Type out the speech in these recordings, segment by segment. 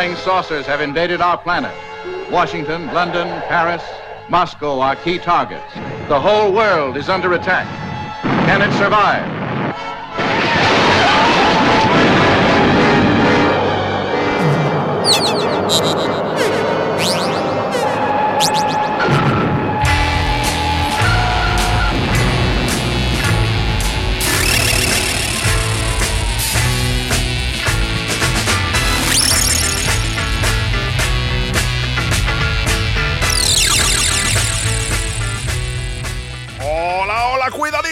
flying saucers have invaded our planet. Washington, London, Paris, Moscow are key targets. The whole world is under attack. Can it survive?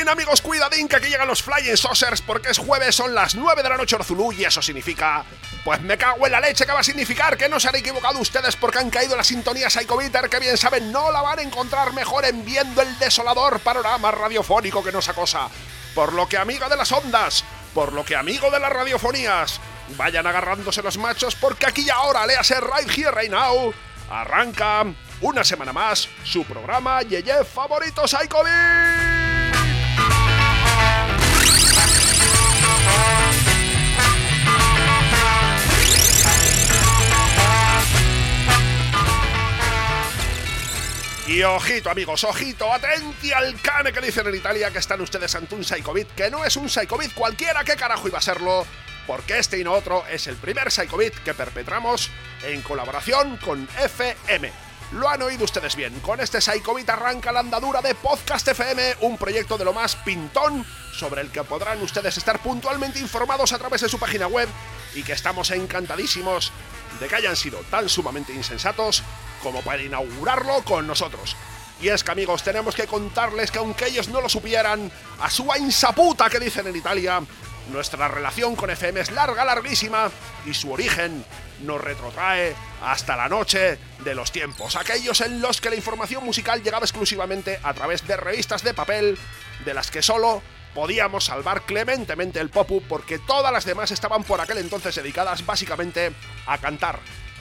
Cuidadín amigos, cuidadín que aquí llegan los Flying Saucers porque es jueves, son las 9 de la noche Orzulú y eso significa... Pues me cago en la leche que va a significar que no se han equivocado ustedes porque han caído en la sintonía Psycho Bitter que bien saben no la van a encontrar mejor en viendo el desolador panorama radiofónico que nos acosa. Por lo que amigo de las ondas, por lo que amigo de las radiofonías, vayan agarrándose los machos porque aquí y ahora, léase Right Here Right Now, arranca una semana más su programa Yeye Favorito Psycho Y ojito amigos, ojito, atenti al cane que dicen en Italia que están ustedes ante un Psychobit, que no es un Psychobit cualquiera, ¿qué carajo iba a serlo? Porque este y no otro es el primer Psychobit que perpetramos en colaboración con FM. Lo han oído ustedes bien, con este Psychobit arranca la andadura de Podcast FM, un proyecto de lo más pintón sobre el que podrán ustedes estar puntualmente informados a través de su página web y que estamos encantadísimos de que hayan sido tan sumamente insensatos como para inaugurarlo con nosotros. Y es que amigos, tenemos que contarles que aunque ellos no lo supieran, a su insaputa que dicen en Italia, nuestra relación con FM es larga, larguísima, y su origen nos retrotrae hasta la noche de los tiempos, aquellos en los que la información musical llegaba exclusivamente a través de revistas de papel, de las que solo podíamos salvar clementemente el popu porque todas las demás estaban por aquel entonces dedicadas básicamente a cantar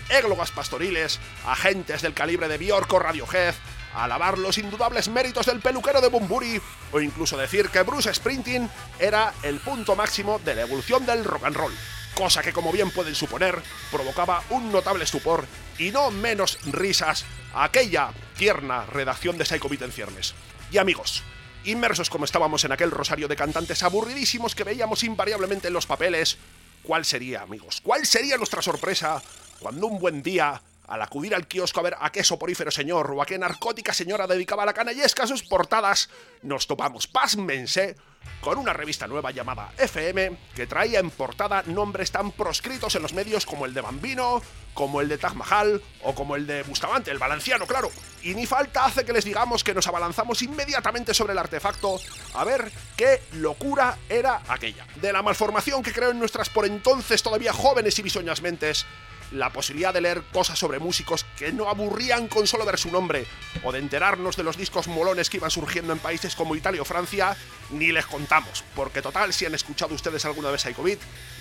églogas pastoriles, agentes del calibre de Bjork o Radiohead, alabar los indudables méritos del peluquero de Bumburi o incluso decir que Bruce Sprinting era el punto máximo de la evolución del rock and roll, cosa que como bien pueden suponer provocaba un notable estupor y no menos risas a aquella tierna redacción de Psycho Beat en ciernes. Y amigos, inmersos como estábamos en aquel rosario de cantantes aburridísimos que veíamos invariablemente en los papeles, ¿cuál sería, amigos? ¿Cuál sería nuestra sorpresa cuando un buen día, al acudir al kiosco a ver a qué soporífero señor o a qué narcótica señora dedicaba la canallesca a sus portadas, nos topamos, pásmense, con una revista nueva llamada FM que traía en portada nombres tan proscritos en los medios como el de Bambino, como el de Taj Mahal o como el de Bustamante, el valenciano, claro. Y ni falta hace que les digamos que nos abalanzamos inmediatamente sobre el artefacto a ver qué locura era aquella. De la malformación que creó en nuestras por entonces todavía jóvenes y bisoñas mentes, la posibilidad de leer cosas sobre músicos que no aburrían con solo ver su nombre, o de enterarnos de los discos molones que iban surgiendo en países como Italia o Francia, ni les contamos, porque total, si han escuchado ustedes alguna vez Psychobit,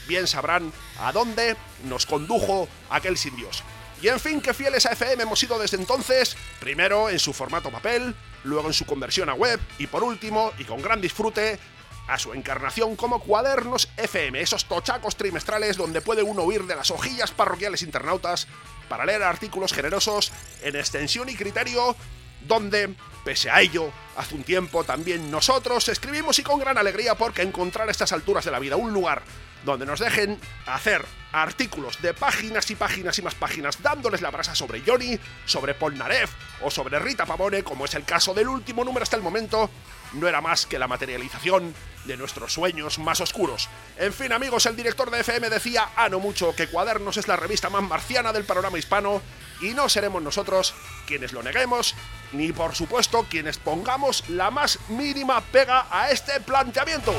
bien sabrán a dónde nos condujo aquel sin Dios. Y en fin, que fieles a FM hemos sido desde entonces, primero en su formato papel, luego en su conversión a web, y por último, y con gran disfrute, a su encarnación como cuadernos FM, esos tochacos trimestrales donde puede uno huir de las hojillas parroquiales internautas para leer artículos generosos en extensión y criterio, donde, pese a ello, hace un tiempo también nosotros escribimos y con gran alegría porque encontrar a estas alturas de la vida un lugar donde nos dejen hacer artículos de páginas y páginas y más páginas dándoles la brasa sobre Johnny, sobre Polnareff o sobre Rita Pavone, como es el caso del último número hasta el momento, no era más que la materialización de nuestros sueños más oscuros. En fin, amigos, el director de FM decía, a no mucho, que Cuadernos es la revista más marciana del panorama hispano y no seremos nosotros quienes lo neguemos, ni por supuesto quienes pongamos la más mínima pega a este planteamiento.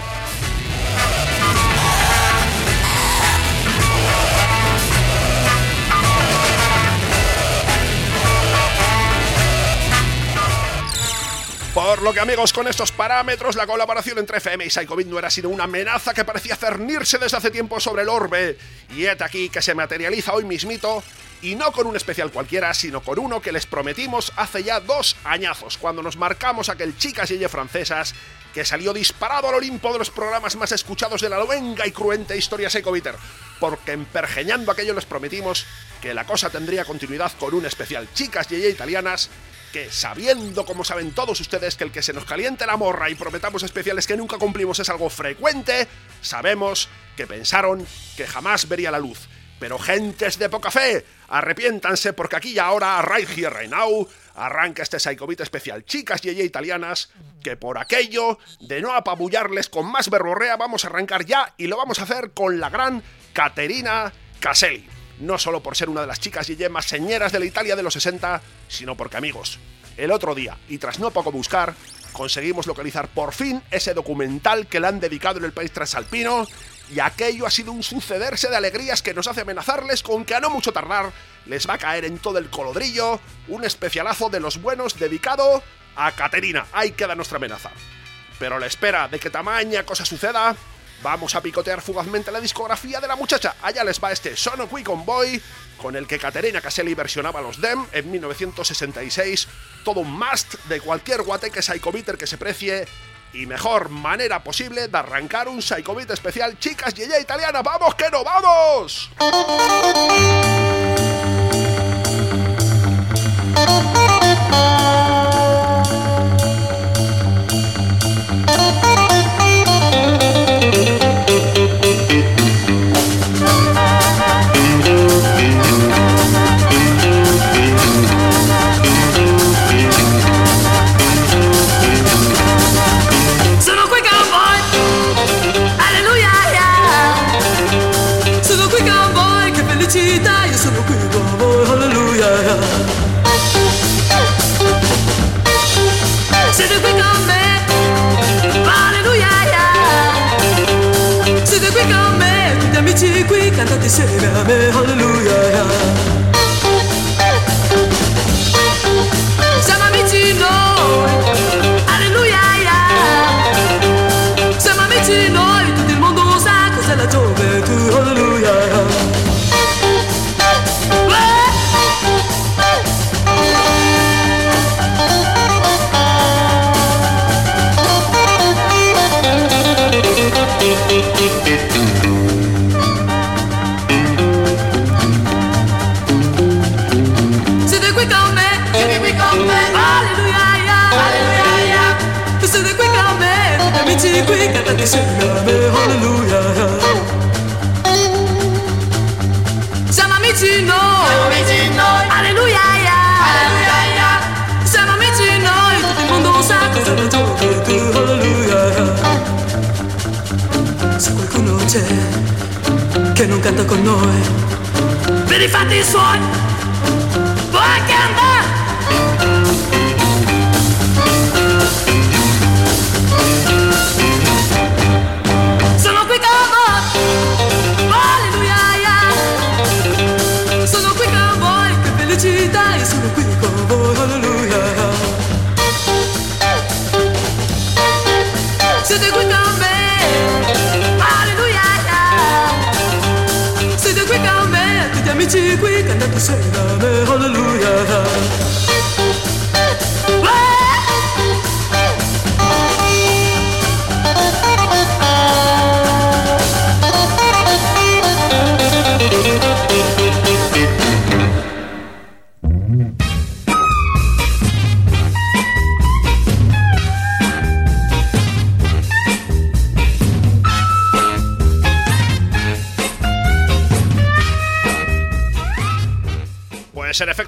Por lo que amigos, con estos parámetros, la colaboración entre FM y Psychobit no era sino una amenaza que parecía cernirse desde hace tiempo sobre el orbe. Y este aquí que se materializa hoy mismito, y no con un especial cualquiera, sino con uno que les prometimos hace ya dos añazos, cuando nos marcamos aquel Chicas y francesas que salió disparado al Olimpo de los programas más escuchados de la luenga y cruenta historia Psychobiter. Porque empergeñando aquello les prometimos que la cosa tendría continuidad con un especial Chicas y Italianas que sabiendo como saben todos ustedes que el que se nos caliente la morra y prometamos especiales que nunca cumplimos es algo frecuente, sabemos que pensaron que jamás vería la luz. Pero gentes de poca fe, arrepiéntanse porque aquí y ahora, right here, right now, arranca este Psychobit especial chicas y italianas, que por aquello de no apabullarles con más verborrea vamos a arrancar ya y lo vamos a hacer con la gran Caterina Caselli. No solo por ser una de las chicas y más señeras de la Italia de los 60, sino porque amigos, el otro día, y tras no poco buscar, conseguimos localizar por fin ese documental que le han dedicado en el país transalpino y aquello ha sido un sucederse de alegrías que nos hace amenazarles con que a no mucho tardar les va a caer en todo el colodrillo un especialazo de los buenos dedicado a Caterina. Ahí queda nuestra amenaza. Pero la espera de que tamaña cosa suceda, vamos a picotear fugazmente la discografía de la muchacha. Allá les va este Sono Quick Boy, con el que Caterina Caselli versionaba los Dem en 1966. Todo un must de cualquier guateque psychobiter que se precie y mejor manera posible de arrancar un Psychobit especial chicas y ella italiana. ¡Vamos que no vamos!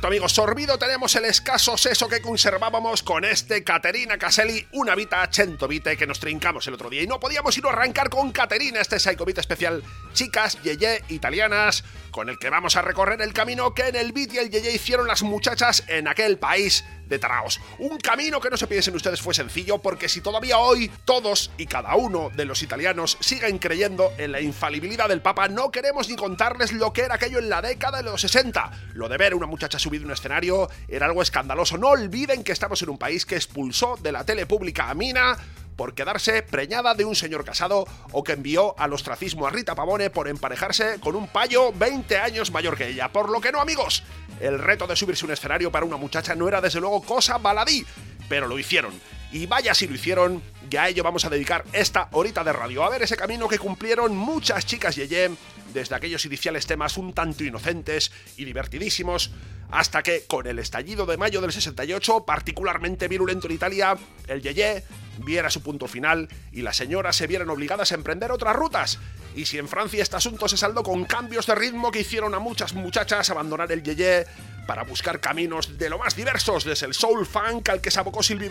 Amigos, sorbido tenemos el escaso seso que conservábamos con este Caterina Caselli, una vita centovite que nos trincamos el otro día. Y no podíamos ir a arrancar con Caterina, este Psychobit especial chicas yeye italianas, con el que vamos a recorrer el camino que en el beat y el yeye hicieron las muchachas en aquel país de Taraos. Un camino que no se piensen ustedes fue sencillo porque si todavía hoy todos y cada uno de los italianos siguen creyendo en la infalibilidad del Papa, no queremos ni contarles lo que era aquello en la década de los 60. Lo de ver a una muchacha subir un escenario era algo escandaloso. No olviden que estamos en un país que expulsó de la tele pública a Mina por quedarse preñada de un señor casado o que envió al ostracismo a Rita Pavone por emparejarse con un payo 20 años mayor que ella. Por lo que no, amigos, el reto de subirse un escenario para una muchacha no era desde luego cosa baladí, pero lo hicieron. Y vaya si lo hicieron, y a ello vamos a dedicar esta horita de radio, a ver ese camino que cumplieron muchas chicas Yeye, desde aquellos iniciales temas un tanto inocentes y divertidísimos, hasta que, con el estallido de mayo del 68, particularmente virulento en Italia, el Yeye viera su punto final y las señoras se vieran obligadas a emprender otras rutas. Y si en Francia este asunto se saldó con cambios de ritmo que hicieron a muchas muchachas abandonar el Yeye para buscar caminos de lo más diversos, desde el soul funk al que se abocó Sylvie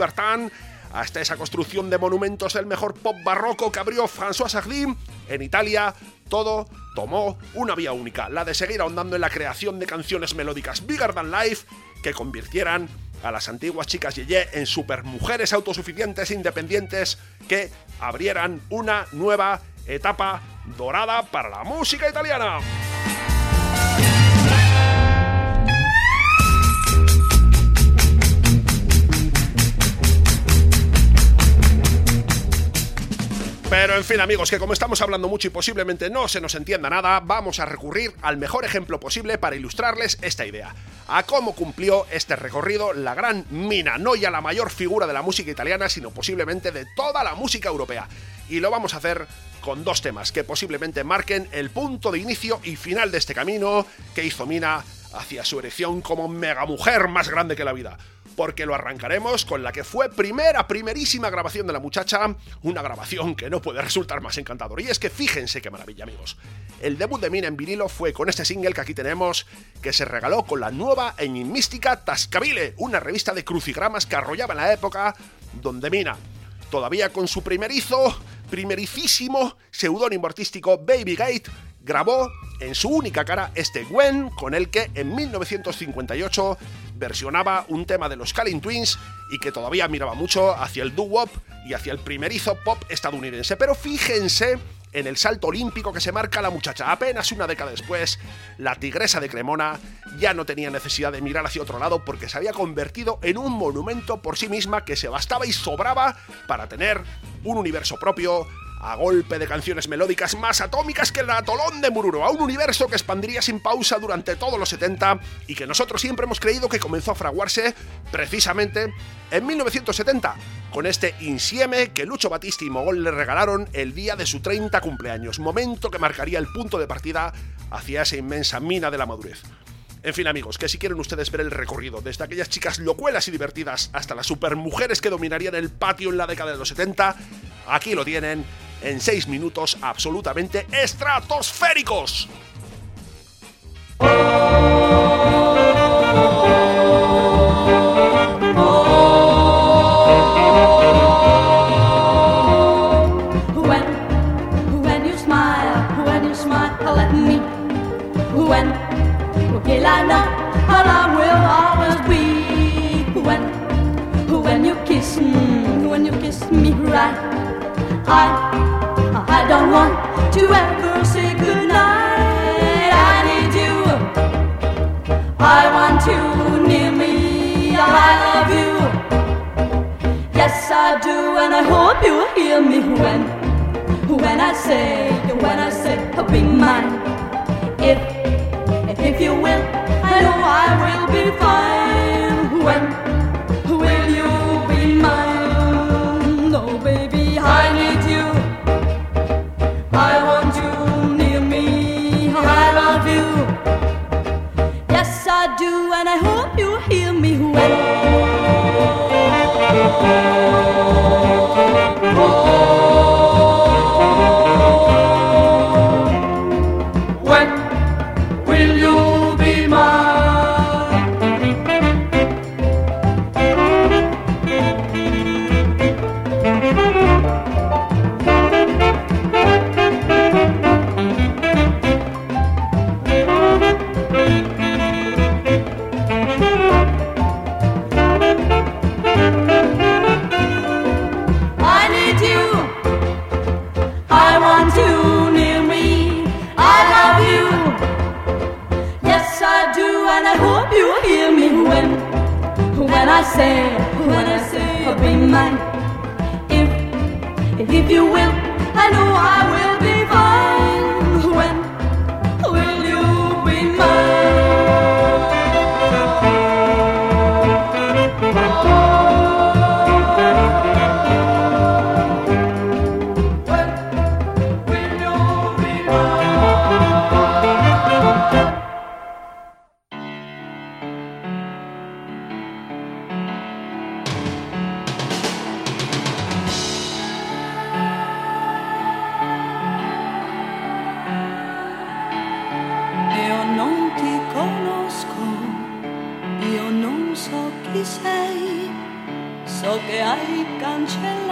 hasta esa construcción de monumentos del mejor pop barroco que abrió François Sardy, en Italia todo tomó una vía única, la de seguir ahondando en la creación de canciones melódicas bigger than life que convirtieran a las antiguas chicas Yeye en supermujeres autosuficientes e independientes que abrieran una nueva etapa dorada para la música italiana. Fin amigos, que como estamos hablando mucho y posiblemente no se nos entienda nada, vamos a recurrir al mejor ejemplo posible para ilustrarles esta idea. A cómo cumplió este recorrido la gran Mina, no ya la mayor figura de la música italiana, sino posiblemente de toda la música europea. Y lo vamos a hacer con dos temas que posiblemente marquen el punto de inicio y final de este camino que hizo Mina hacia su erección como mega mujer más grande que la vida porque lo arrancaremos con la que fue primera, primerísima grabación de la muchacha, una grabación que no puede resultar más encantadora. Y es que fíjense qué maravilla, amigos. El debut de Mina en vinilo fue con este single que aquí tenemos, que se regaló con la nueva enigmística Tascabile, una revista de crucigramas que arrollaba en la época donde Mina, todavía con su primerizo, primericísimo seudónimo artístico Baby Gate, grabó en su única cara este Gwen, con el que en 1958 versionaba un tema de los Calling Twins y que todavía miraba mucho hacia el doo-wop y hacia el primerizo pop estadounidense. Pero fíjense en el salto olímpico que se marca la muchacha. Apenas una década después, la tigresa de Cremona ya no tenía necesidad de mirar hacia otro lado porque se había convertido en un monumento por sí misma que se bastaba y sobraba para tener un universo propio, a golpe de canciones melódicas más atómicas que el atolón de Mururo, a un universo que expandiría sin pausa durante todos los 70 y que nosotros siempre hemos creído que comenzó a fraguarse precisamente en 1970, con este insieme que Lucho Batista y Mogol le regalaron el día de su 30 cumpleaños, momento que marcaría el punto de partida hacia esa inmensa mina de la madurez. En fin, amigos, que si quieren ustedes ver el recorrido desde aquellas chicas locuelas y divertidas hasta las supermujeres que dominarían el patio en la década de los 70, aquí lo tienen en 6 minutos absolutamente estratosféricos. Right, I, I don't want to ever say goodnight. I need you. I want you near me. I love you. Yes, I do, and I hope you hear me when, when I say, when I say, be mine. If, if you will, I know I will be fine. 成。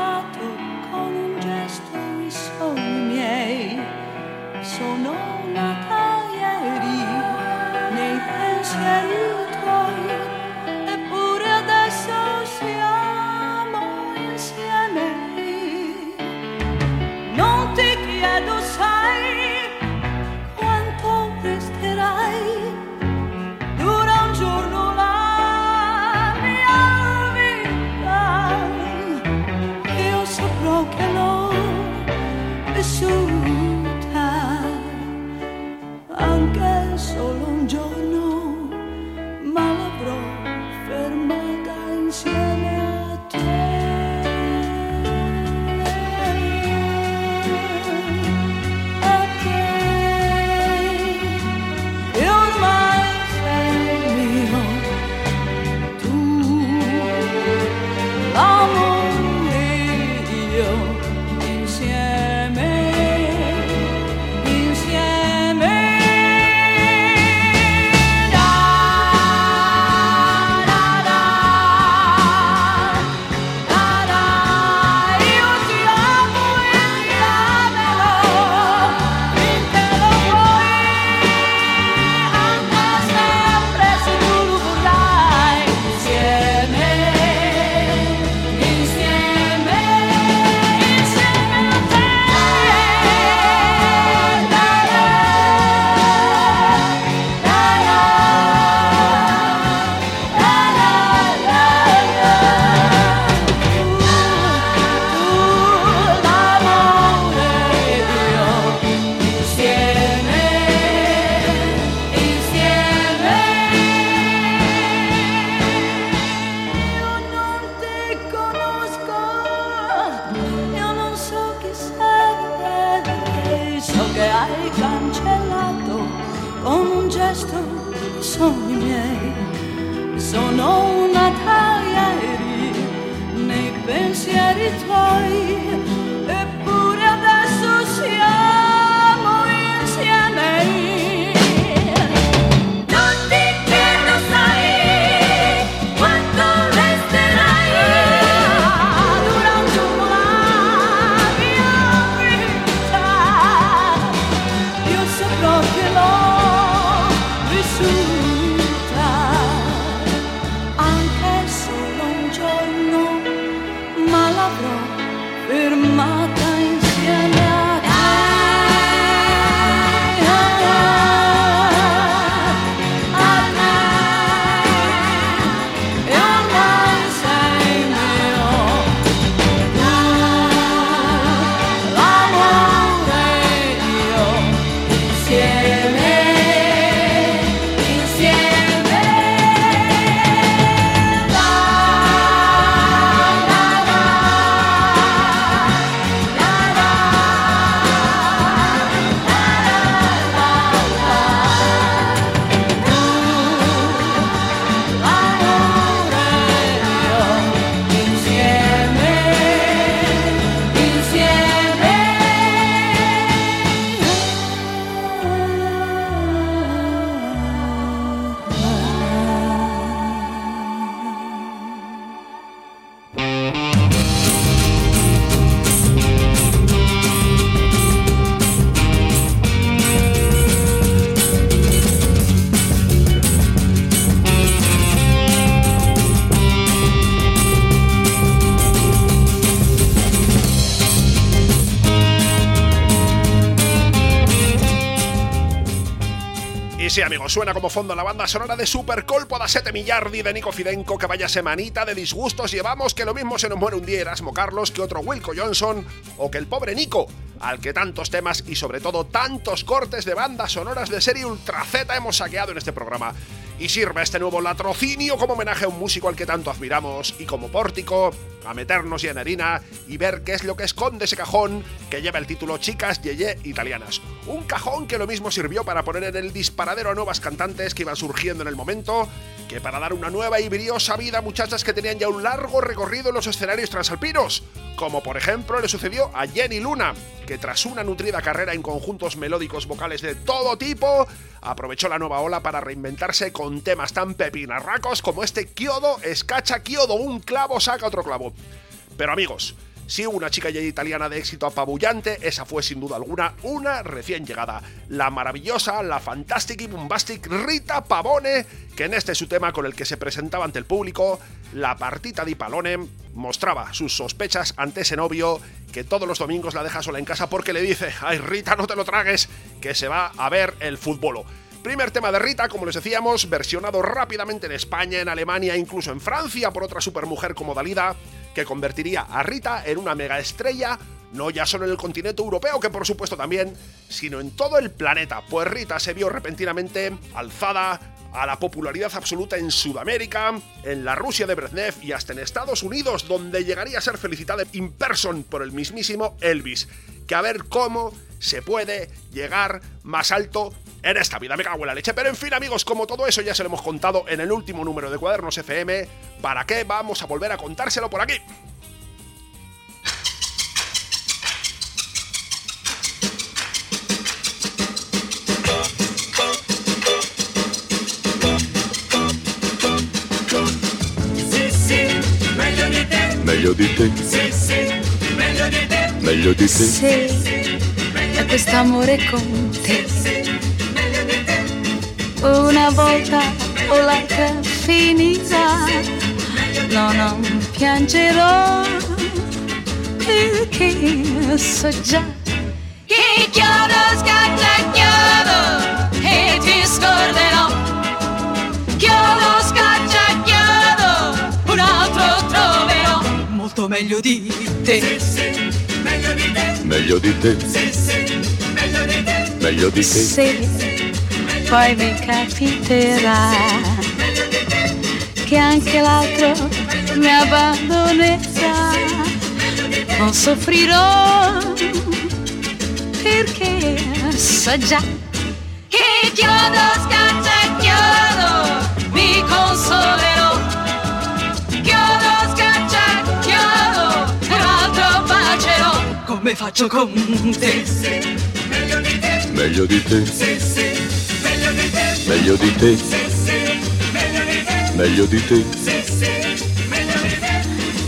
Y sí, amigos, suena como fondo la banda sonora de Super Colpo da 7 miliardi de Nico Fidenco, que vaya semanita de disgustos llevamos, que lo mismo se nos muere un día Erasmo Carlos que otro Wilco Johnson, o que el pobre Nico, al que tantos temas y sobre todo tantos cortes de bandas sonoras de serie Ultra Z hemos saqueado en este programa. Y sirve este nuevo latrocinio como homenaje a un músico al que tanto admiramos y como pórtico a meternos ya en harina y ver qué es lo que esconde ese cajón que lleva el título Chicas Yeye Italianas. Un cajón que lo mismo sirvió para poner en el disparadero a nuevas cantantes que iban surgiendo en el momento, que para dar una nueva y briosa vida a muchachas que tenían ya un largo recorrido en los escenarios transalpinos, como por ejemplo le sucedió a Jenny Luna, que tras una nutrida carrera en conjuntos melódicos vocales de todo tipo, aprovechó la nueva ola para reinventarse con temas tan pepinarracos como este Kyodo Escacha Kyodo, un clavo saca otro clavo. Pero amigos, si hubo una chica italiana de éxito apabullante, esa fue sin duda alguna una recién llegada, la maravillosa, la fantástica y bombastic Rita Pavone, que en este su tema con el que se presentaba ante el público, la partita di Palone, mostraba sus sospechas ante ese novio que todos los domingos la deja sola en casa porque le dice, ay Rita, no te lo tragues, que se va a ver el fútbol. Primer tema de Rita, como les decíamos, versionado rápidamente en España, en Alemania e incluso en Francia por otra supermujer como Dalida, que convertiría a Rita en una mega estrella, no ya solo en el continente europeo, que por supuesto también, sino en todo el planeta, pues Rita se vio repentinamente alzada a la popularidad absoluta en Sudamérica, en la Rusia de Brezhnev y hasta en Estados Unidos, donde llegaría a ser felicitada in person por el mismísimo Elvis. Que a ver cómo se puede llegar más alto en esta vida. Me cago en la leche. Pero en fin, amigos, como todo eso ya se lo hemos contado en el último número de Cuadernos FM, ¿para qué vamos a volver a contárselo por aquí? Sì, sì, meglio di te. Meglio di te, Sì, sì, meglio di te. meglio di te, Sì, è quest'amore con te. Una volta o l'altra finirà. No, non piangerò perché so già che chiodo scatta chiodo e ti scorderò. Chiodo scaccia chiodo, un altro troverò. Molto meglio di te. meglio di te, meglio di te, Se poi mi capiterà che anche l'altro mi abbandonerà, non soffrirò perché so già che chiodo scaccia chiodo mi consolerò. Chiodo scaccia chiodo e un altro bacerò come faccio con te. meglio di te, meglio di te, meglio di te,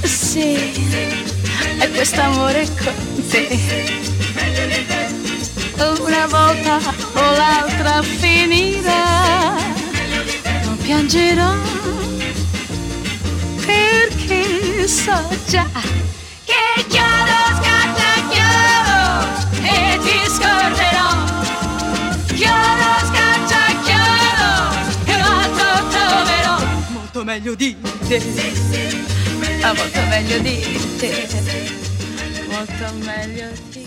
Sì, è quest'amore con te. Una volta o l'altra finirà, non piangerò perché so già che chiodo scatta chiodo e ti scorderò. Chiodo meglio di te. Ah, molto meglio di te. Molto meglio di te.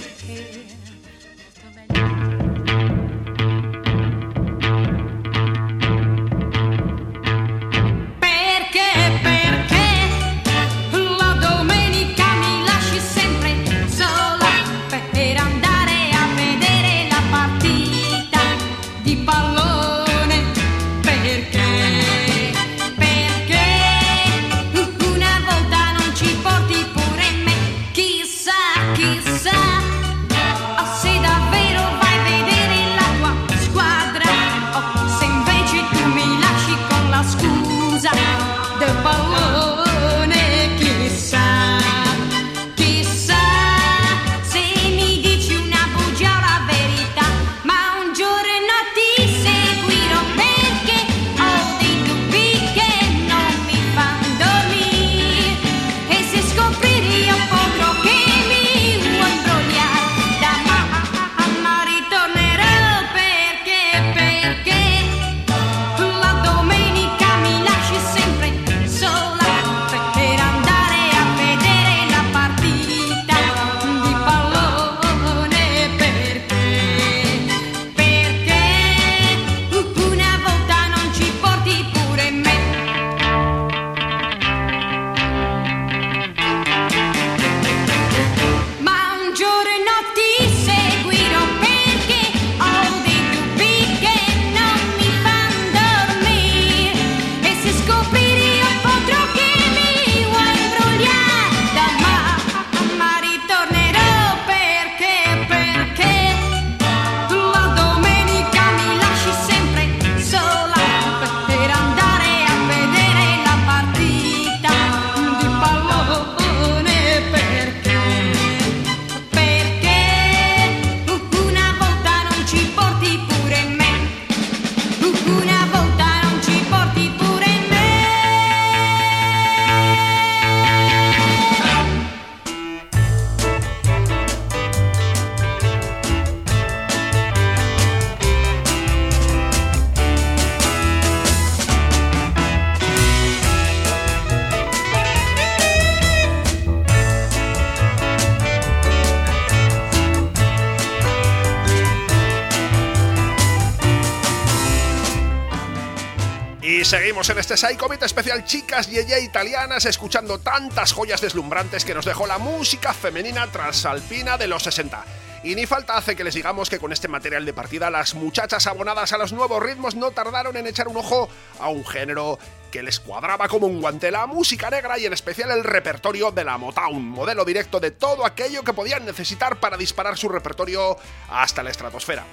En este Psycho Beat especial chicas yeye italianas escuchando tantas joyas deslumbrantes que nos dejó la música femenina transalpina de los 60. Y ni falta hace que les digamos que con este material de partida las muchachas abonadas a los nuevos ritmos no tardaron en echar un ojo a un género que les cuadraba como un guante la música negra y en especial el repertorio de la Motown, modelo directo de todo aquello que podían necesitar para disparar su repertorio hasta la estratosfera.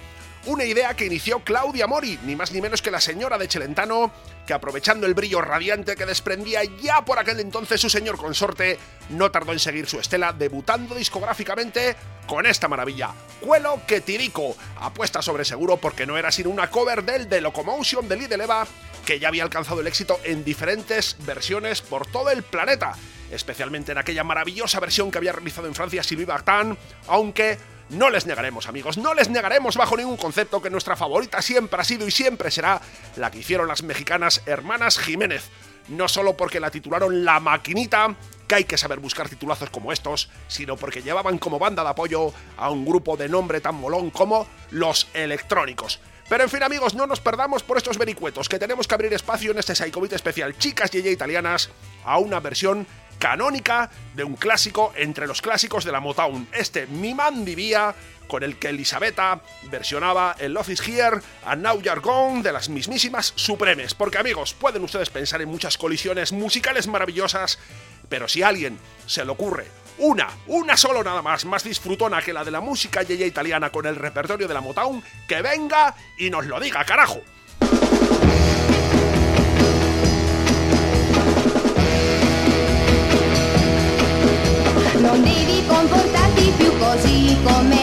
Una idea que inició Claudia Mori, ni más ni menos que la señora de Celentano, que aprovechando el brillo radiante que desprendía ya por aquel entonces su señor consorte, no tardó en seguir su estela, debutando discográficamente con esta maravilla. Cuelo que Tirico, apuesta sobre seguro porque no era sino una cover del The Locomotion de Lidl Eva, que ya había alcanzado el éxito en diferentes versiones por todo el planeta, especialmente en aquella maravillosa versión que había realizado en Francia Sylvie Vartan, aunque no les negaremos, amigos, no les negaremos bajo ningún concepto que nuestra favorita siempre ha sido y siempre será la que hicieron las mexicanas hermanas Jiménez. No solo porque la titularon La Maquinita, que hay que saber buscar titulazos como estos, sino porque llevaban como banda de apoyo a un grupo de nombre tan molón como Los Electrónicos. Pero en fin, amigos, no nos perdamos por estos vericuetos, que tenemos que abrir espacio en este Psychobit especial Chicas y Italianas a una versión canónica de un clásico entre los clásicos de la Motown, este Mi Man Vivía, con el que Elisabetta versionaba el Love is Here a Now You're Gone de las mismísimas Supremes. Porque amigos, pueden ustedes pensar en muchas colisiones musicales maravillosas, pero si a alguien se le ocurre una, una solo nada más, más disfrutona que la de la música yeye italiana con el repertorio de la Motown, que venga y nos lo diga, carajo. Non devi comportarti più così come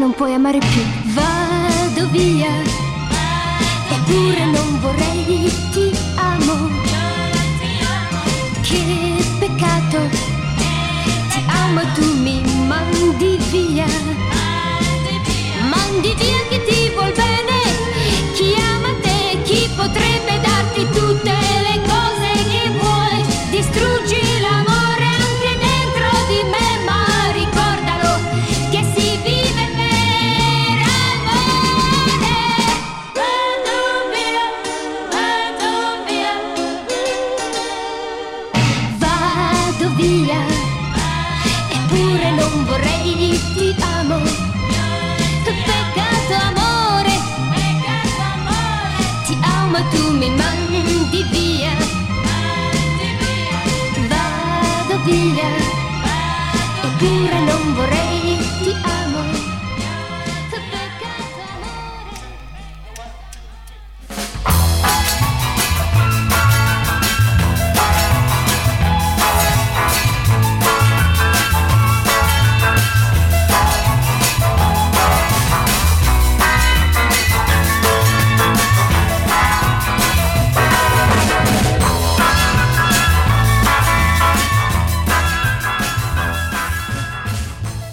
non puoi amare più. Vado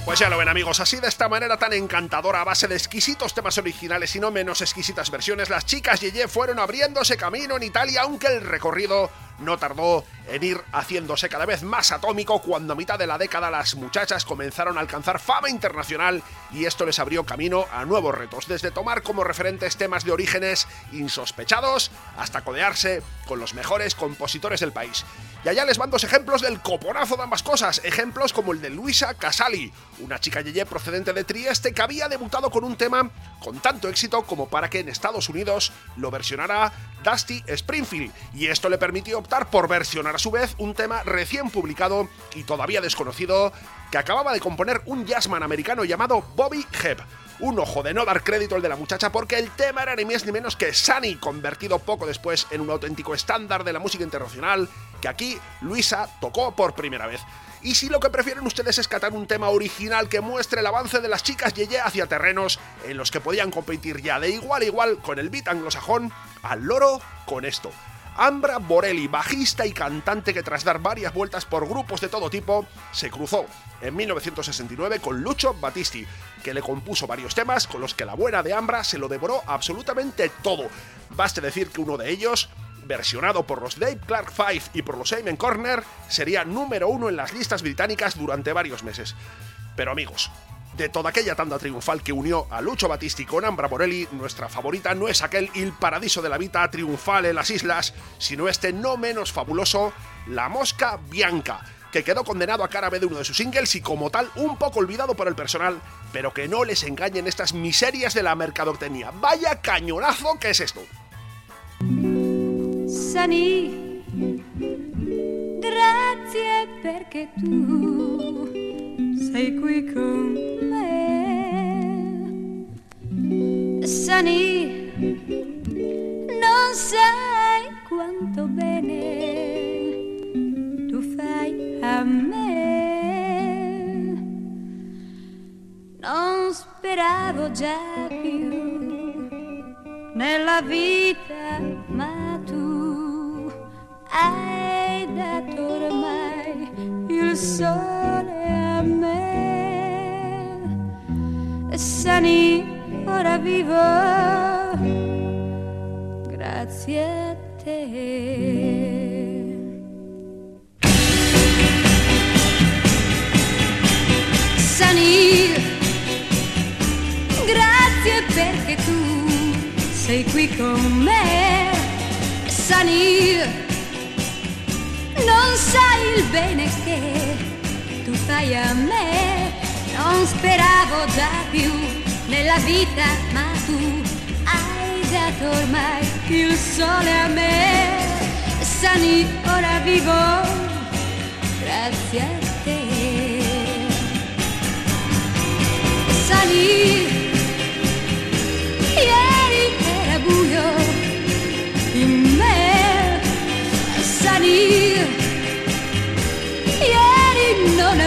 Pues ya lo ven amigos, así de esta manera tan encantadora a base de exquisitos temas originales y no menos exquisitas versiones, las chicas Yeye fueron abriéndose camino en Italia, aunque el recorrido no tardó en ir haciéndose cada vez más atómico cuando a mitad de la década las muchachas comenzaron a alcanzar fama internacional y esto les abrió camino a nuevos retos, desde tomar como referentes temas de orígenes insospechados hasta codearse con los mejores compositores del país. Y allá les van ejemplos del coponazo de ambas cosas, ejemplos como el de Luisa Casali, una chica yeye procedente de Trieste que había debutado con un tema con tanto éxito como para que en Estados Unidos lo versionara Dusty Springfield, y esto le permitió optar por versionar a su vez un tema recién publicado y todavía desconocido que acababa de componer un jazzman americano llamado Bobby Hebb. Un ojo de no dar crédito al de la muchacha porque el tema era ni más ni menos que Sunny, convertido poco después en un auténtico estándar de la música internacional que aquí Luisa tocó por primera vez. Y si lo que prefieren ustedes es catar un tema original que muestre el avance de las chicas Yeye hacia terrenos en los que podían competir ya de igual a igual con el beat anglosajón, al loro con esto. Ambra Borelli, bajista y cantante que tras dar varias vueltas por grupos de todo tipo, se cruzó en 1969 con Lucho Battisti, que le compuso varios temas con los que la buena de Ambra se lo devoró absolutamente todo. Baste decir que uno de ellos, versionado por los Dave Clark Five y por los Amen Corner, sería número uno en las listas británicas durante varios meses. Pero amigos, de toda aquella tanda triunfal que unió a Lucho Battisti con Ambra Borelli, nuestra favorita no es aquel Il Paradiso de la Vita triunfal en las islas, sino este no menos fabuloso, La Mosca Bianca, que quedó condenado a cara B de uno de sus singles y como tal un poco olvidado por el personal, pero que no les engañen estas miserias de la mercadotecnia. Vaya cañonazo que es esto. Grazie perché tu sei qui Sani, non sai quanto bene tu fai a me. Non speravo già più nella vita, ma tu hai dato ormai il sole a me. Sani, vivo grazie a te. Sani, grazie perché tu sei qui con me. Sani, non sai il bene che tu fai a me. Non speravo già più nella vita, ma tu hai dato ormai il sole a me. Sani, ora vivo grazie a te. Sani, ieri era buio in me. Sani, ieri non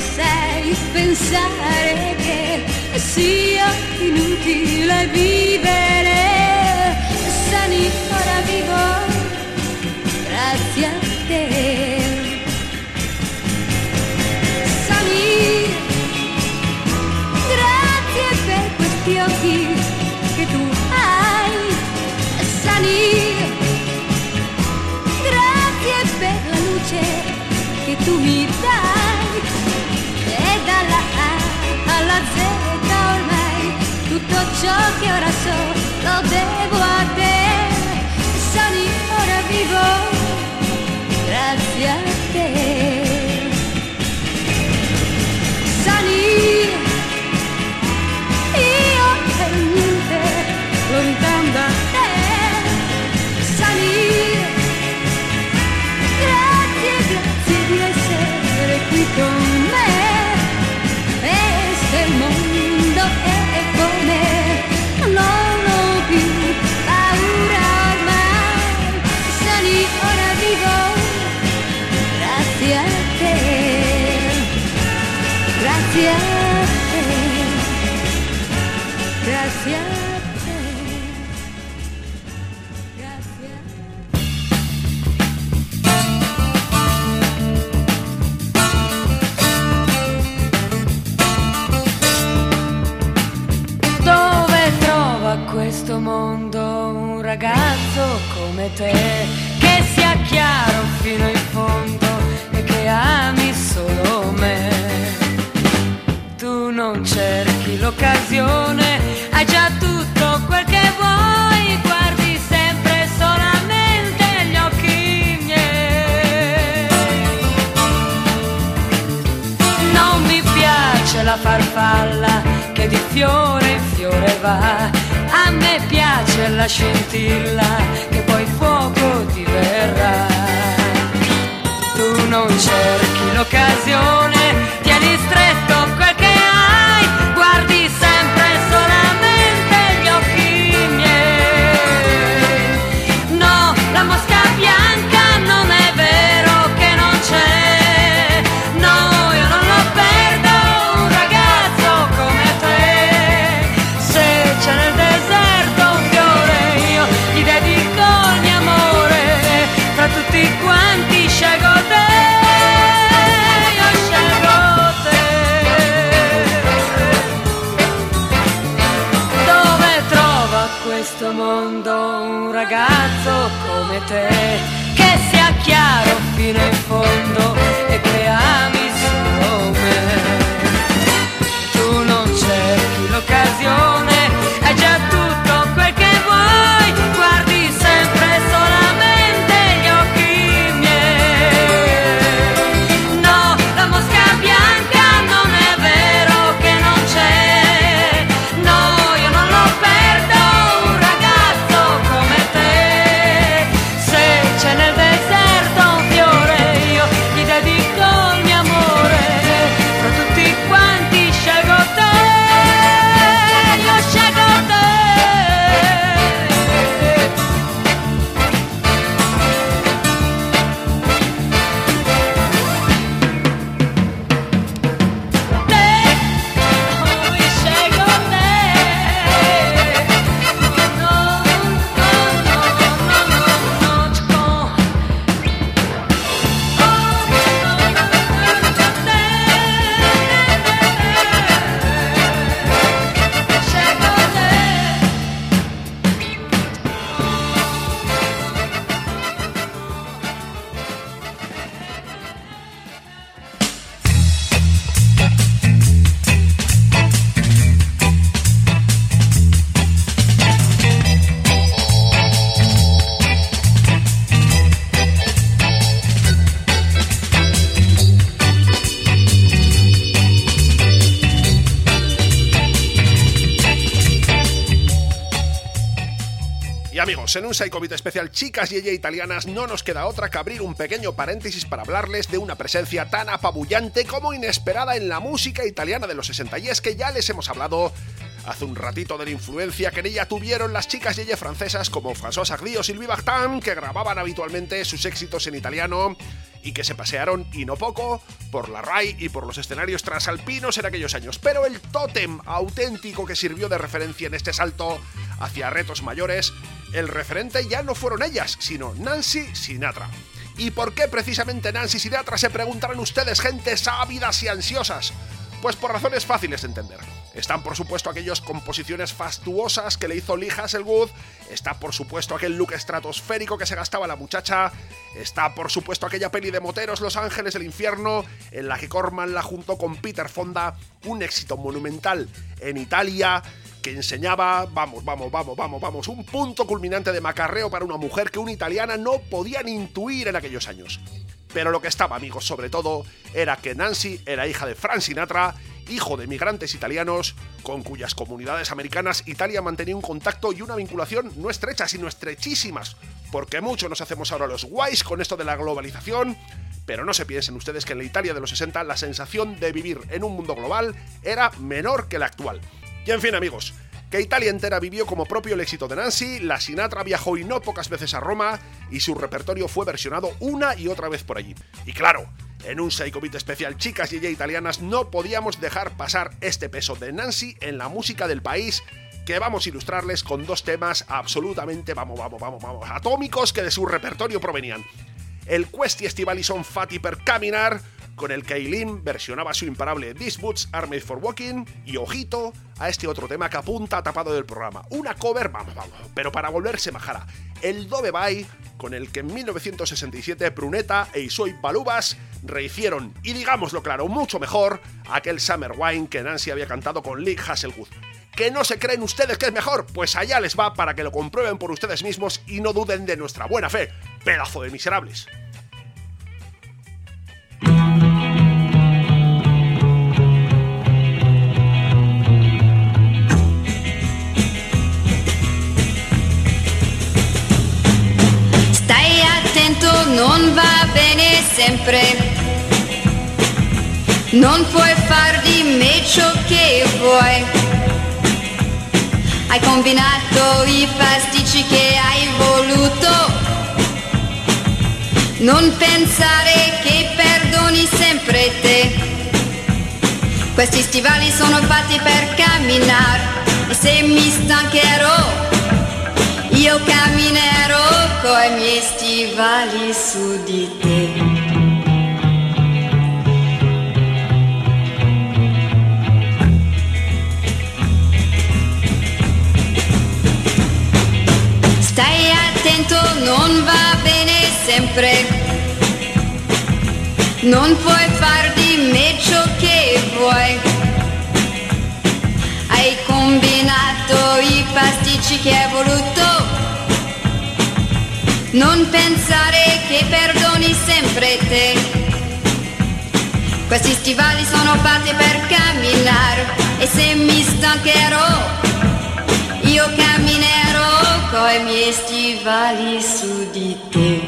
sai pensare che sia inutile vivere, sani ora vivo grazie a te. ciò che ora so lo devo a te, sani vivo, grazie. En un Psychobit especial Chicas Yeye Italianas. No nos queda otra que abrir un pequeño paréntesis para hablarles de una presencia tan apabullante como inesperada en la música italiana de los 60. Y es que ya les hemos hablado hace un ratito de la influencia que en ella tuvieron las chicas Yeye francesas como François Sardi o Sylvie Vartan, que grababan habitualmente sus éxitos en italiano y que se pasearon, y no poco, por la RAI y por los escenarios transalpinos en aquellos años. Pero el tótem auténtico que sirvió de referencia en este salto hacia retos mayores el referente ya no fueron ellas, sino Nancy Sinatra. ¿Y por qué precisamente Nancy Sinatra? Se preguntarán ustedes, gentes ávidas y ansiosas. Pues por razones fáciles de entender. Están por supuesto aquellas composiciones fastuosas que le hizo Lee Hasselwood, está por supuesto aquel look estratosférico que se gastaba la muchacha, está por supuesto aquella peli de moteros Los Ángeles del Infierno, en la que Corman la juntó con Peter Fonda, un éxito monumental en Italia, que enseñaba, vamos, vamos, vamos, vamos, vamos, un punto culminante de macarreo para una mujer que una italiana no podía ni intuir en aquellos años. Pero lo que estaba, amigos, sobre todo, era que Nancy era hija de Frank Sinatra, hijo de migrantes italianos, con cuyas comunidades americanas Italia mantenía un contacto y una vinculación no estrechas, sino estrechísimas, porque mucho nos hacemos ahora los guays con esto de la globalización, pero no se piensen ustedes que en la Italia de los 60 la sensación de vivir en un mundo global era menor que la actual. Y en fin, amigos, que Italia entera vivió como propio el éxito de Nancy, la Sinatra viajó y no pocas veces a Roma y su repertorio fue versionado una y otra vez por allí. Y claro, en un Psycho Beat especial chicas y ella italianas no podíamos dejar pasar este peso de Nancy en la música del país que vamos a ilustrarles con dos temas absolutamente, vamos, vamos, vamos, vamos, atómicos que de su repertorio provenían. El Questi Estivalison Fati per Caminar, con el que Eileen versionaba su imparable These Boots Are Made for Walking, y ojito a este otro tema que apunta tapado del programa. Una cover, vamos, vamos, pero para volverse majara. El Dove Bye, con el que en 1967 Brunetta e Isoy Balubas rehicieron, y digámoslo claro, mucho mejor, aquel Summer Wine que Nancy había cantado con Lee Hasselwood. ¿Que no se creen ustedes que es mejor? Pues allá les va para que lo comprueben por ustedes mismos y no duden de nuestra buena fe, pedazo de miserables. Non va bene sempre. Non puoi far di me ciò che vuoi. Hai combinato i pasticci che hai voluto. Non pensare che perdoni sempre te. Questi stivali sono fatti per camminare e se mi stancherò io camminerò coi miei stivali su di te. Stai attento, non va bene sempre. Non puoi far di me ciò che vuoi. Hai combinato i pasticci che hai voluto. Non pensare che perdoni sempre te. Questi stivali sono fatti per camminare e se mi stancherò io camminerò coi miei stivali su di te.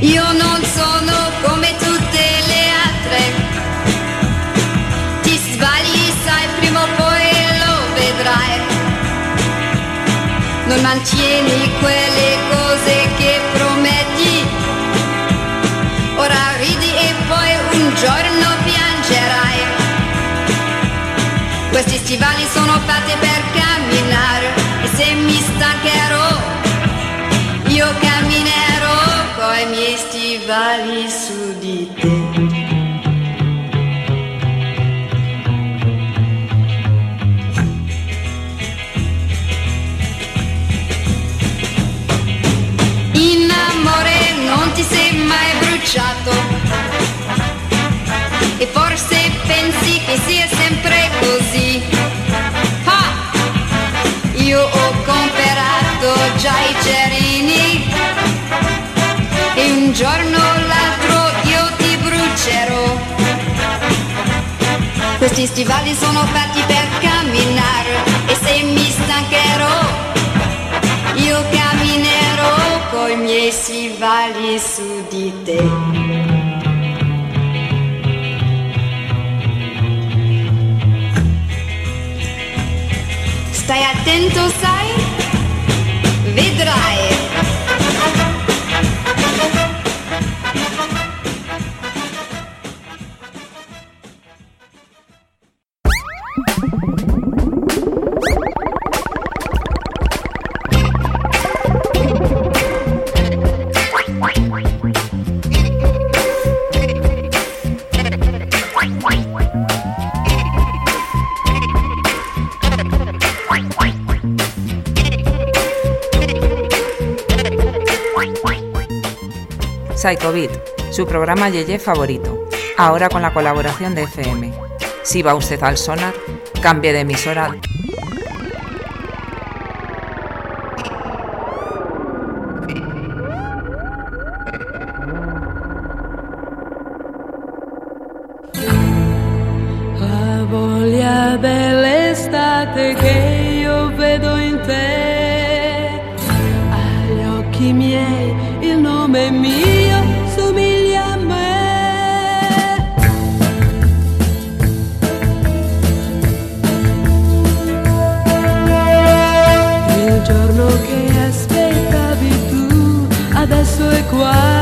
Io non sono come tutte altre. Ti sbagli, sai, prima o poi lo vedrai. Non mantieni quelle cose che prometti. Ora ridi e poi un giorno piangerai. Questi stivali sono fatti per camminare e se mi stancherò io camminerò coi miei stivali su ti sei mai bruciato e forse pensi che sia sempre così. Ah! Io ho comprato già i cerini e un giorno o l'altro io ti brucerò. Questi stivali sono fatti per camminare e se mi stancherò io camminerò coi miei mai su di te. Stai attento, sai? Vedrai. Su programa Yeye favorito, ahora con la colaboración de FM. Si va usted al sonar, cambie de emisora. La voglia dell'estate che io vedo in te, agli occhi miei il nome mio required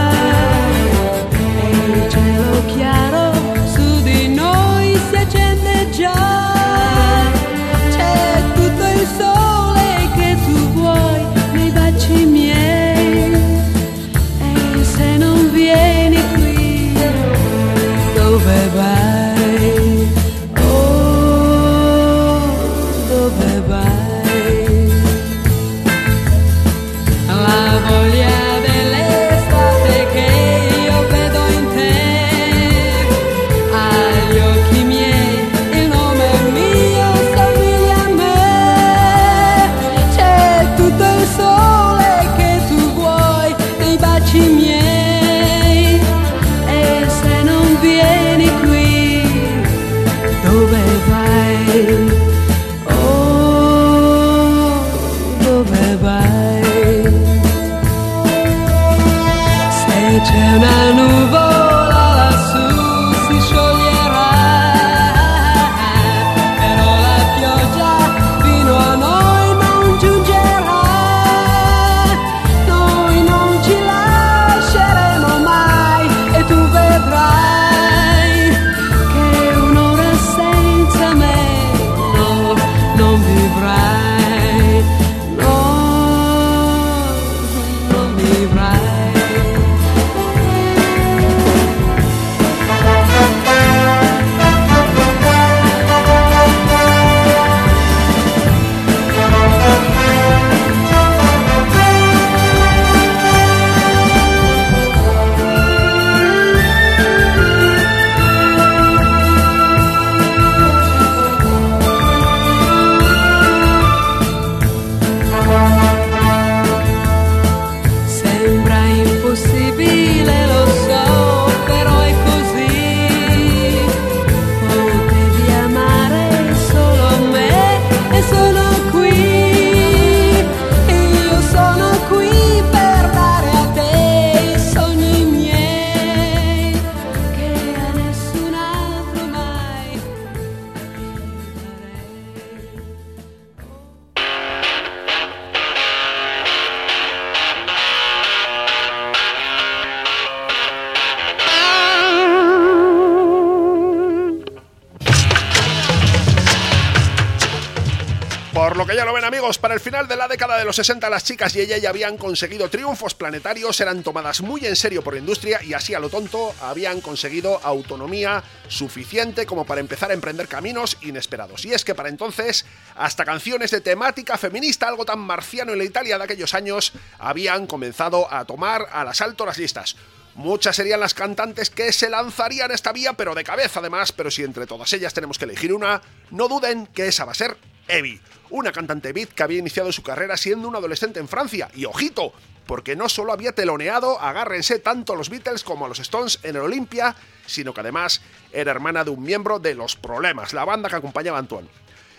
Lo que ya lo ven amigos, para el final de la década de los 60 las chicas y ella ya habían conseguido triunfos planetarios, eran tomadas muy en serio por la industria y así a lo tonto habían conseguido autonomía suficiente como para empezar a emprender caminos inesperados. Y es que para entonces hasta canciones de temática feminista, algo tan marciano en la Italia de aquellos años, habían comenzado a tomar al asalto las listas. Muchas serían las cantantes que se lanzarían esta vía, pero de cabeza además, pero si entre todas ellas tenemos que elegir una, no duden que esa va a ser Evie, una cantante beat que había iniciado su carrera siendo un adolescente en Francia, y ojito, porque no solo había teloneado, agárrense tanto a los Beatles como a los Stones en el Olympia, sino que además era hermana de un miembro de Los Problemas, la banda que acompañaba a Antoine.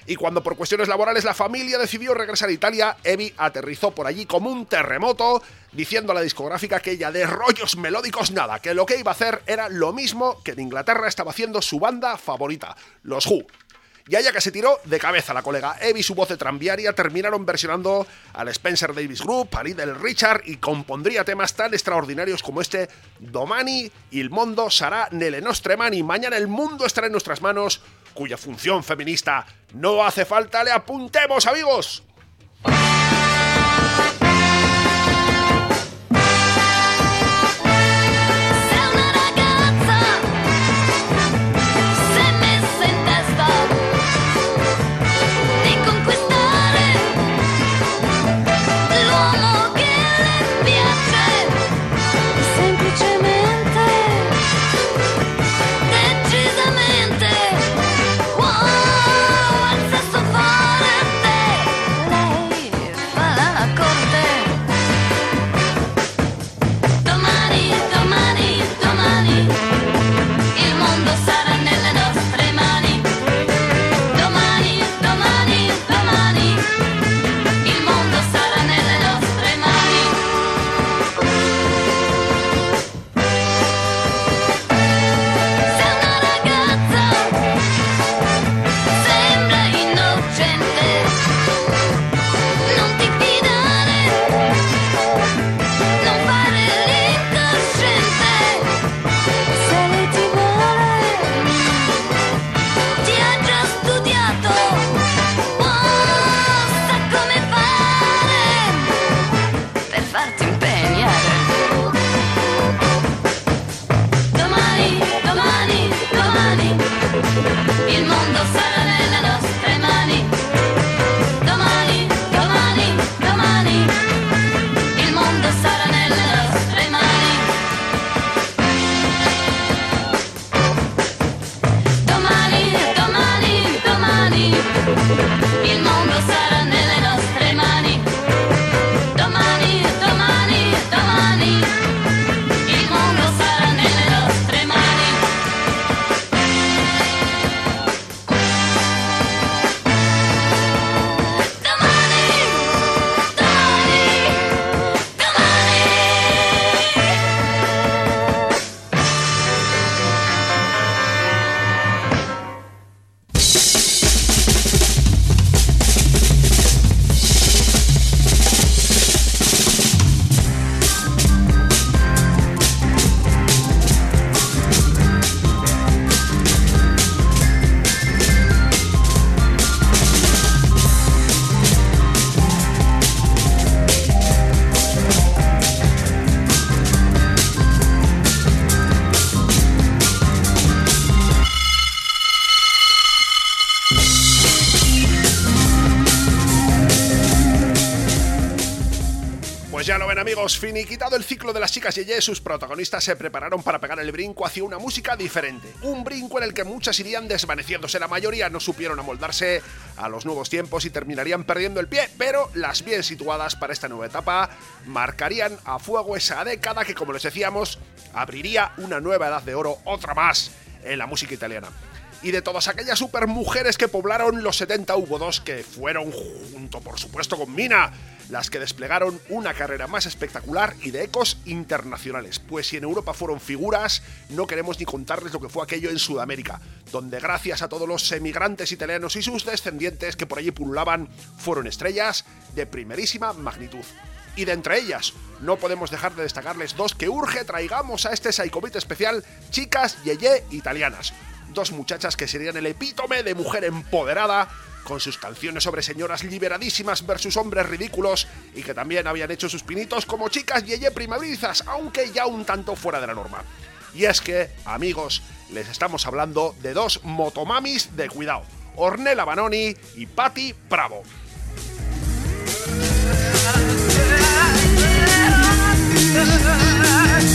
Y cuando por cuestiones laborales la familia decidió regresar a Italia, Evi aterrizó por allí como un terremoto, diciendo a la discográfica que ella de rollos melódicos nada, que lo que iba a hacer era lo mismo que en Inglaterra estaba haciendo su banda favorita, los Who. Y allá que se tiró de cabeza la colega. Evi y su voz de tranviaria terminaron versionando al Spencer Davis Group, a Little Richard y compondría temas tan extraordinarios como este Domani, Il mondo sarà nelle nostre mani, mañana el mundo estará en nuestras manos, cuya función feminista no hace falta. Le apuntemos amigos. Amigos, finiquitado el ciclo de las chicas Yeye, sus protagonistas se prepararon para pegar el brinco hacia una música diferente. Un brinco en el que muchas irían desvaneciéndose, la mayoría no supieron amoldarse a los nuevos tiempos y terminarían perdiendo el pie, pero las bien situadas para esta nueva etapa marcarían a fuego esa década que como les decíamos, abriría una nueva edad de oro, otra más, en la música italiana. Y de todas aquellas supermujeres que poblaron los 70 hubo dos que fueron, junto por supuesto con Mina, las que desplegaron una carrera más espectacular y de ecos internacionales. Pues si en Europa fueron figuras, no queremos ni contarles lo que fue aquello en Sudamérica, donde gracias a todos los emigrantes italianos y sus descendientes que por allí pululaban, fueron estrellas de primerísima magnitud. Y de entre ellas, no podemos dejar de destacarles dos que urge traigamos a este Psychobit especial, chicas yeye italianas. Dos muchachas que serían el epítome de mujer empoderada, con sus canciones sobre señoras liberadísimas versus hombres ridículos, y que también habían hecho sus pinitos como chicas yeye primaverizas, aunque ya un tanto fuera de la norma. Y es que, amigos, les estamos hablando de dos motomamis de cuidado, Ornella Banoni y Patti Bravo.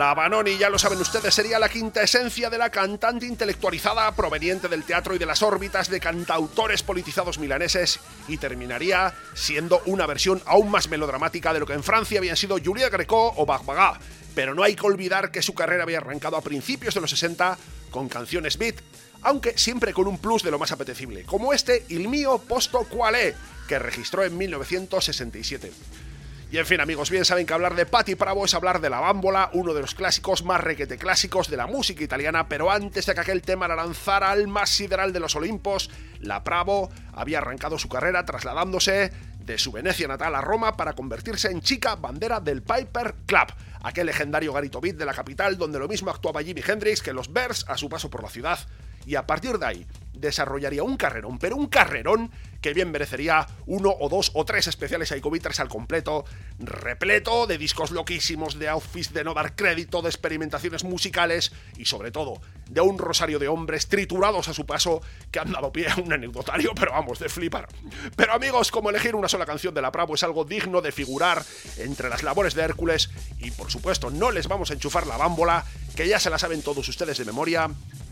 La Banoni, ya lo saben ustedes, sería la quinta esencia de la cantante intelectualizada proveniente del teatro y de las órbitas de cantautores politizados milaneses y terminaría siendo una versión aún más melodramática de lo que en Francia habían sido Julia Greco o Barbara. Pero no hay que olvidar que su carrera había arrancado a principios de los 60 con canciones beat, aunque siempre con un plus de lo más apetecible, como este Il mio posto quale, que registró en 1967. Y en fin, amigos, bien saben que hablar de Patti Bravo es hablar de La Bámbola, uno de los clásicos más requete clásicos de la música italiana, pero antes de que aquel tema la lanzara al más sideral de los Olimpos, la Bravo había arrancado su carrera trasladándose de su Venecia natal a Roma para convertirse en chica bandera del Piper Club, aquel legendario garito beat de la capital donde lo mismo actuaba Jimi Hendrix que los Bears a su paso por la ciudad. Y a partir de ahí desarrollaría un carrerón, pero un carrerón que bien merecería uno o dos o tres especiales Psychobitters al completo, repleto de discos loquísimos, de outfits de no dar crédito, de experimentaciones musicales y sobre todo de un rosario de hombres triturados a su paso que han dado pie a un anecdotario, pero vamos, de flipar. Pero amigos, como elegir una sola canción de la Bravo es algo digno de figurar entre las labores de Hércules y por supuesto no les vamos a enchufar la bámbola, que ya se la saben todos ustedes de memoria,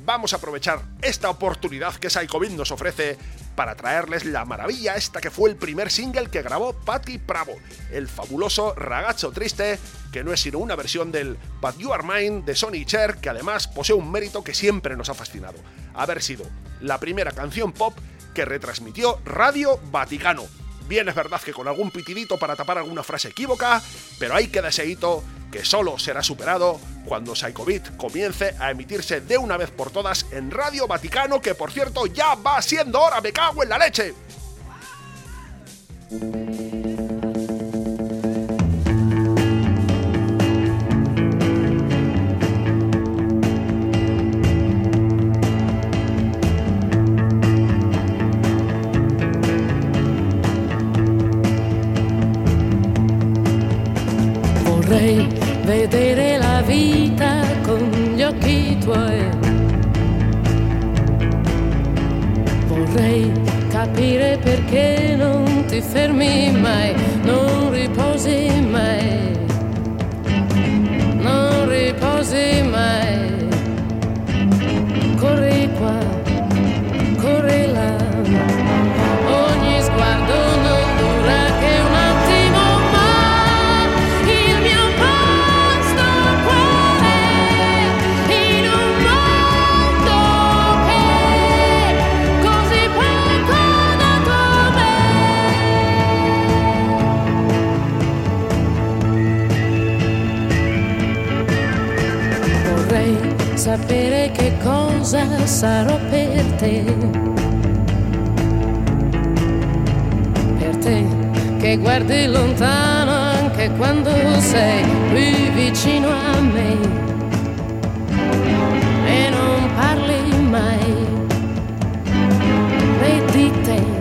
vamos a aprovechar esta oportunidad que Psychovid nos ofrece para traerles la maravilla esta que fue el primer single que grabó Patti Bravo, el fabuloso Ragazzo Triste, que no es sino una versión del But You Are Mine de Sonny Cher, que además posee un mérito que siempre nos ha fascinado, haber sido la primera canción pop que retransmitió Radio Vaticano. Bien es verdad que con algún pitidito para tapar alguna frase equívoca, pero hay que ese hito que solo será superado cuando Psychobit comience a emitirse de una vez por todas en Radio Vaticano, que por cierto ya va siendo hora, me cago en la leche. Capire perché non ti fermi mai, non riposi mai, non riposi mai. Sapere che cosa sarò per te. Per te che guardi lontano anche quando sei qui vicino a me. E non parli mai. Né di te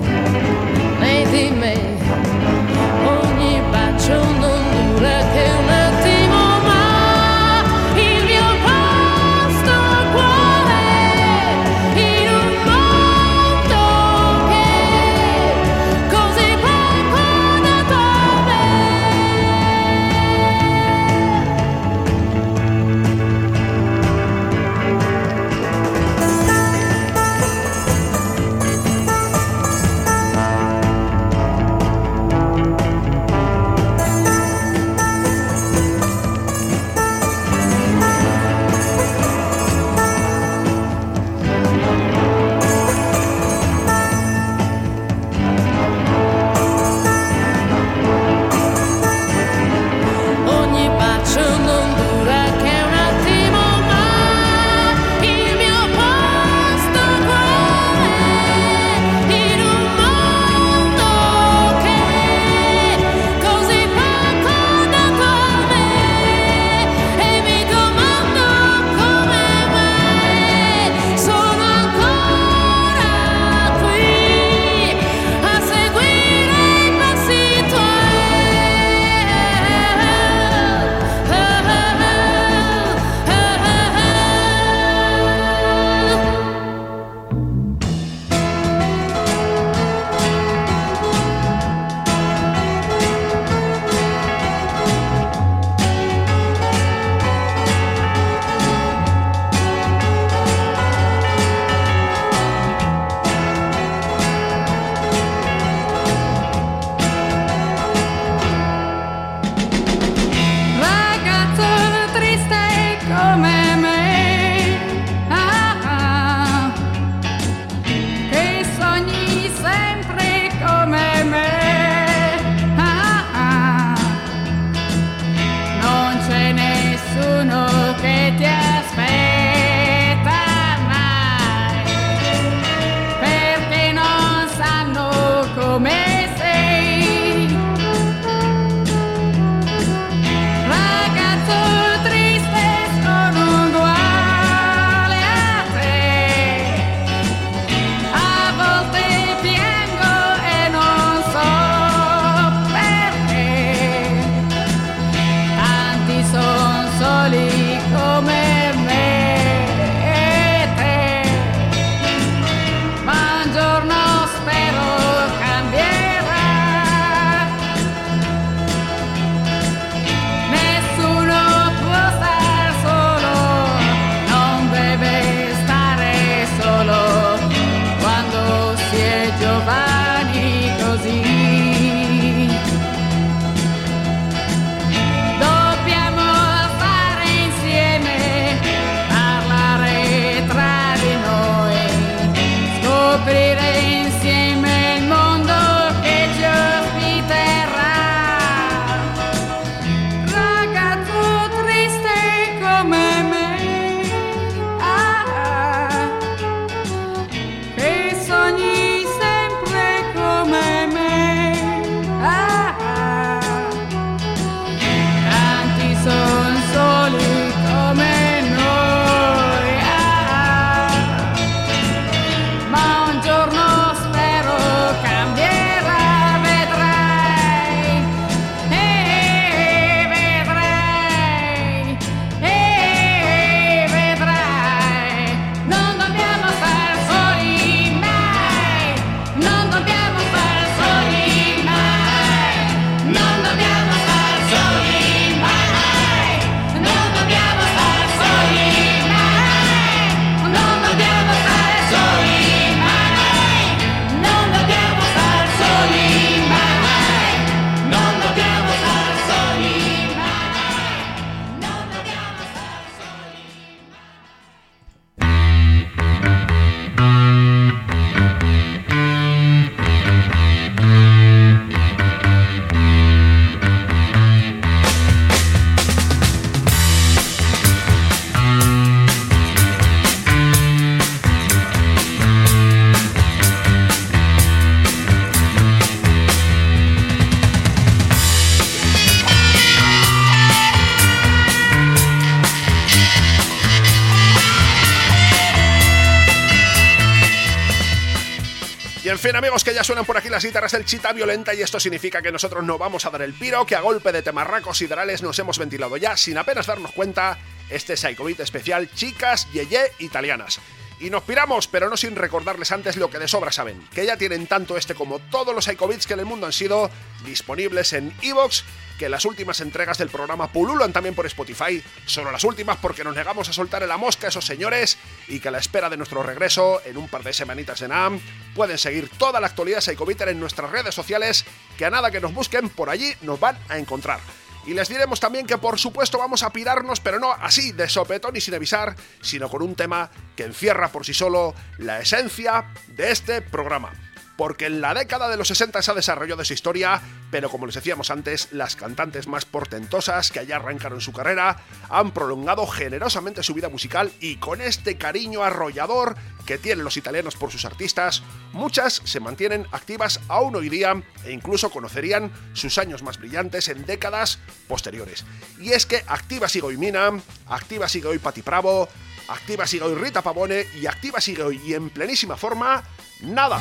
las guitarras del Chita Violenta y esto significa que nosotros no vamos a dar el piro, que a golpe de temarracos y drales nos hemos ventilado ya, sin apenas darnos cuenta, este Psycho Beat especial Chicas Yeye Italianas. Y nos piramos, pero no sin recordarles antes lo que de sobra saben, que ya tienen tanto este como todos los Psycho Beats que en el mundo han sido disponibles en Evox, que las últimas entregas del programa pululan también por Spotify, solo las últimas porque nos negamos a soltar en la mosca a esos señores y que a la espera de nuestro regreso en un par de semanitas de NAM pueden seguir toda la actualidad Psycho Beater en nuestras redes sociales, que a nada que nos busquen por allí nos van a encontrar. Y les diremos también que por supuesto vamos a pirarnos, pero no así de sopetón y sin avisar, sino con un tema que encierra por sí solo la esencia de este programa. Porque en la década de los 60 se ha desarrollado esa historia, pero como les decíamos antes, las cantantes más portentosas que allá arrancaron su carrera han prolongado generosamente su vida musical y con este cariño arrollador que tienen los italianos por sus artistas, muchas se mantienen activas aún hoy día e incluso conocerían sus años más brillantes en décadas posteriores. Y es que activa sigue hoy Mina, activa sigue hoy Patti Bravo, activa sigue hoy Rita Pavone y activa sigue hoy y en plenísima forma, nada.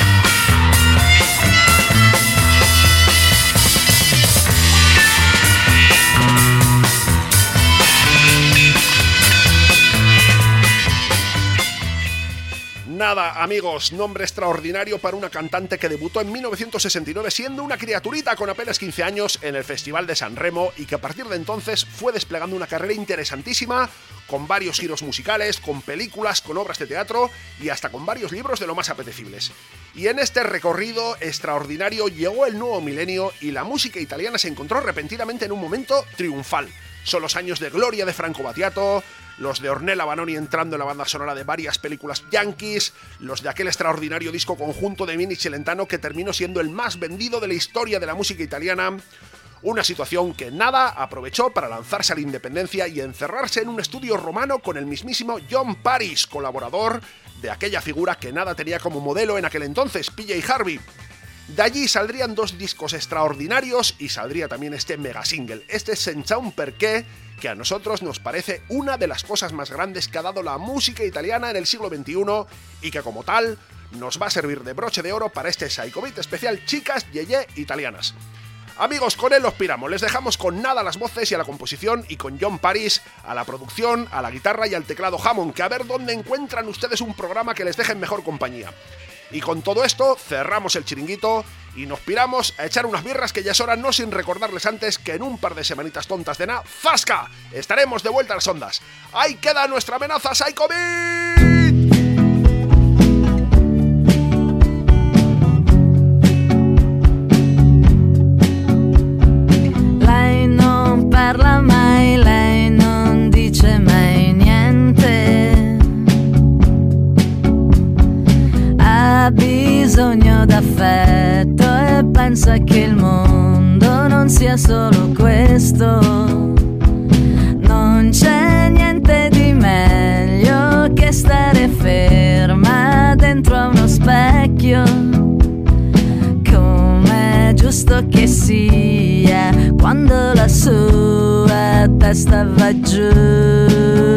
Música Nada, amigos, nombre extraordinario para una cantante que debutó en 1969 siendo una criaturita con apenas 15 años en el Festival de San Remo y que a partir de entonces fue desplegando una carrera interesantísima con varios giros musicales, con películas, con obras de teatro y hasta con varios libros de lo más apetecibles. Y en este recorrido extraordinario llegó el nuevo milenio y la música italiana se encontró repentinamente en un momento triunfal. Son los años de gloria de Franco Battiato, los de Ornella Banoni entrando en la banda sonora de varias películas yankees, los de aquel extraordinario disco conjunto de Mini Celentano que terminó siendo el más vendido de la historia de la música italiana, una situación que nada aprovechó para lanzarse a la independencia y encerrarse en un estudio romano con el mismísimo John Paris, colaborador de aquella figura que nada tenía como modelo en aquel entonces, PJ Harvey. De allí saldrían dos discos extraordinarios y saldría también este mega single, este Senza un perché, que a nosotros nos parece una de las cosas más grandes que ha dado la música italiana en el siglo XXI y que como tal nos va a servir de broche de oro para este Psycho Beat especial Chicas Yeye Italianas. Amigos, con él los piramos. Les dejamos con nada a las voces y a la composición y con John Paris a la producción, a la guitarra y al teclado Hammond, que a ver dónde encuentran ustedes un programa que les deje en mejor compañía. Y con todo esto cerramos el chiringuito y nos piramos a echar unas birras que ya es hora, no sin recordarles antes que en un par de semanitas tontas de nada, ¡Fasca! Estaremos de vuelta a las ondas. Ahí queda nuestra amenaza Psycho. Bisogno d'affetto e pensa che il mondo non sia solo questo. Non c'è niente di meglio che stare ferma dentro a uno specchio come è giusto che sia quando la sua testa va giù.